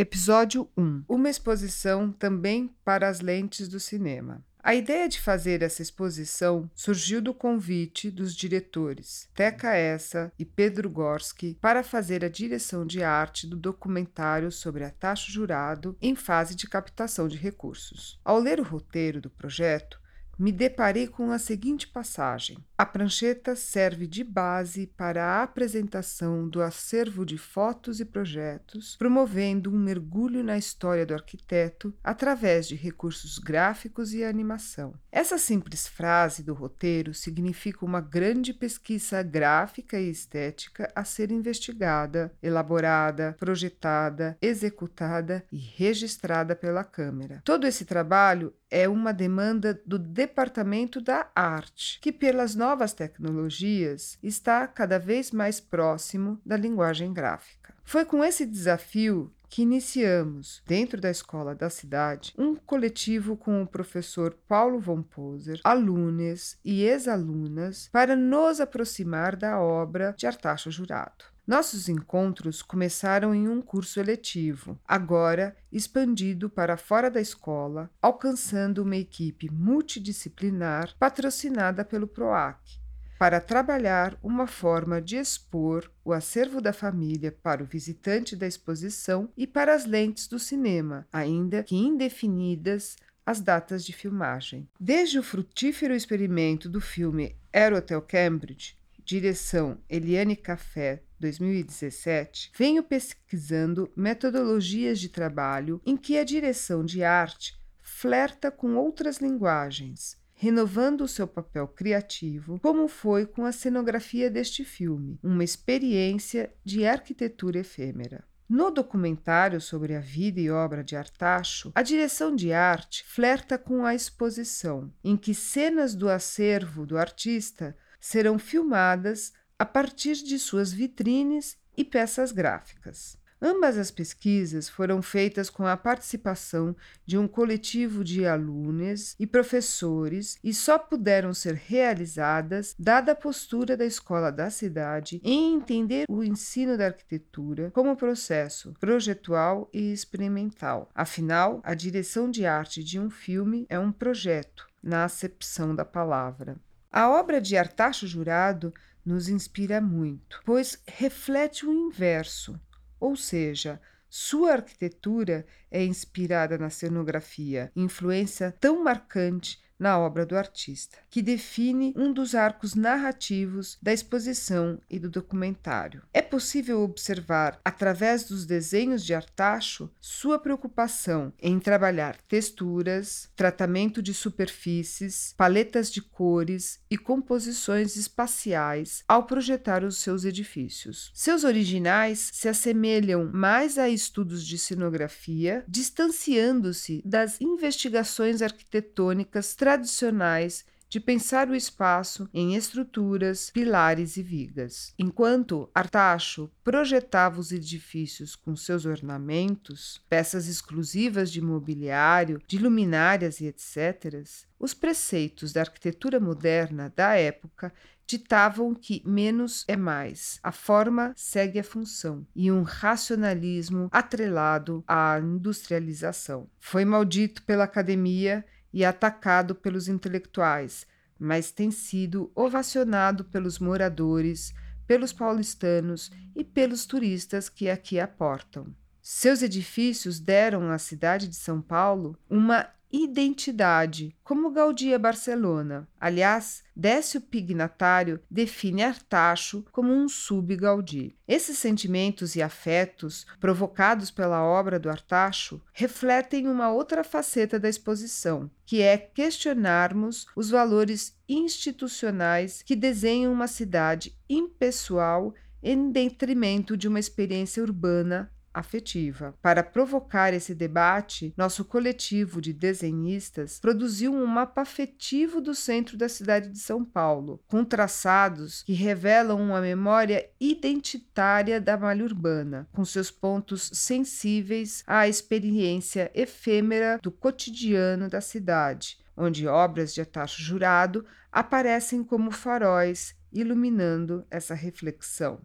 Episódio 1 Uma exposição também para as lentes do cinema. A ideia de fazer essa exposição surgiu do convite dos diretores Teca Essa e Pedro Gorski para fazer a direção de arte do documentário sobre a taxa jurado em fase de captação de recursos. Ao ler o roteiro do projeto, me deparei com a seguinte passagem: A prancheta serve de base para a apresentação do acervo de fotos e projetos, promovendo um mergulho na história do arquiteto através de recursos gráficos e animação. Essa simples frase do roteiro significa uma grande pesquisa gráfica e estética a ser investigada, elaborada, projetada, executada e registrada pela câmera. Todo esse trabalho é uma demanda do Departamento da Arte, que, pelas novas tecnologias, está cada vez mais próximo da linguagem gráfica. Foi com esse desafio que iniciamos, dentro da escola da cidade, um coletivo com o professor Paulo von Poser, alunos e ex-alunas, para nos aproximar da obra de Artacho Jurado. Nossos encontros começaram em um curso eletivo, agora expandido para fora da escola, alcançando uma equipe multidisciplinar patrocinada pelo PROAC, para trabalhar uma forma de expor o acervo da família para o visitante da exposição e para as lentes do cinema, ainda que indefinidas as datas de filmagem. Desde o frutífero experimento do filme Air Hotel Cambridge, direção Eliane Café 2017, venho pesquisando metodologias de trabalho em que a direção de arte flerta com outras linguagens, renovando o seu papel criativo, como foi com a cenografia deste filme, uma experiência de arquitetura efêmera. No documentário sobre a vida e obra de Artacho, a direção de arte flerta com a exposição, em que cenas do acervo do artista serão filmadas a partir de suas vitrines e peças gráficas. Ambas as pesquisas foram feitas com a participação de um coletivo de alunos e professores e só puderam ser realizadas dada a postura da escola da cidade em entender o ensino da arquitetura como processo projetual e experimental. Afinal, a direção de arte de um filme é um projeto, na acepção da palavra. A obra de Artacho Jurado nos inspira muito, pois reflete o inverso, ou seja, sua arquitetura é inspirada na cenografia, influência tão marcante na obra do artista, que define um dos arcos narrativos da exposição e do documentário. É possível observar, através dos desenhos de Artacho, sua preocupação em trabalhar texturas, tratamento de superfícies, paletas de cores e composições espaciais ao projetar os seus edifícios. Seus originais se assemelham mais a estudos de cenografia, distanciando-se das investigações arquitetônicas tradicionais de pensar o espaço em estruturas, pilares e vigas. Enquanto Artacho projetava os edifícios com seus ornamentos, peças exclusivas de mobiliário, de luminárias e etc., os preceitos da arquitetura moderna da época ditavam que menos é mais, a forma segue a função, e um racionalismo atrelado à industrialização. Foi maldito pela academia e atacado pelos intelectuais, mas tem sido ovacionado pelos moradores, pelos paulistanos e pelos turistas que aqui aportam. Seus edifícios deram à cidade de São Paulo uma identidade, como Gaudí a Barcelona. Aliás, Décio Pignatário define Artacho como um sub-Gaudí. Esses sentimentos e afetos provocados pela obra do Artacho refletem uma outra faceta da exposição, que é questionarmos os valores institucionais que desenham uma cidade impessoal em detrimento de uma experiência urbana afetiva. Para provocar esse debate, nosso coletivo de desenhistas produziu um mapa afetivo do centro da cidade de São Paulo, com traçados que revelam uma memória identitária da malha urbana, com seus pontos sensíveis à experiência efêmera do cotidiano da cidade, onde obras de Atacho Jurado aparecem como faróis iluminando essa reflexão.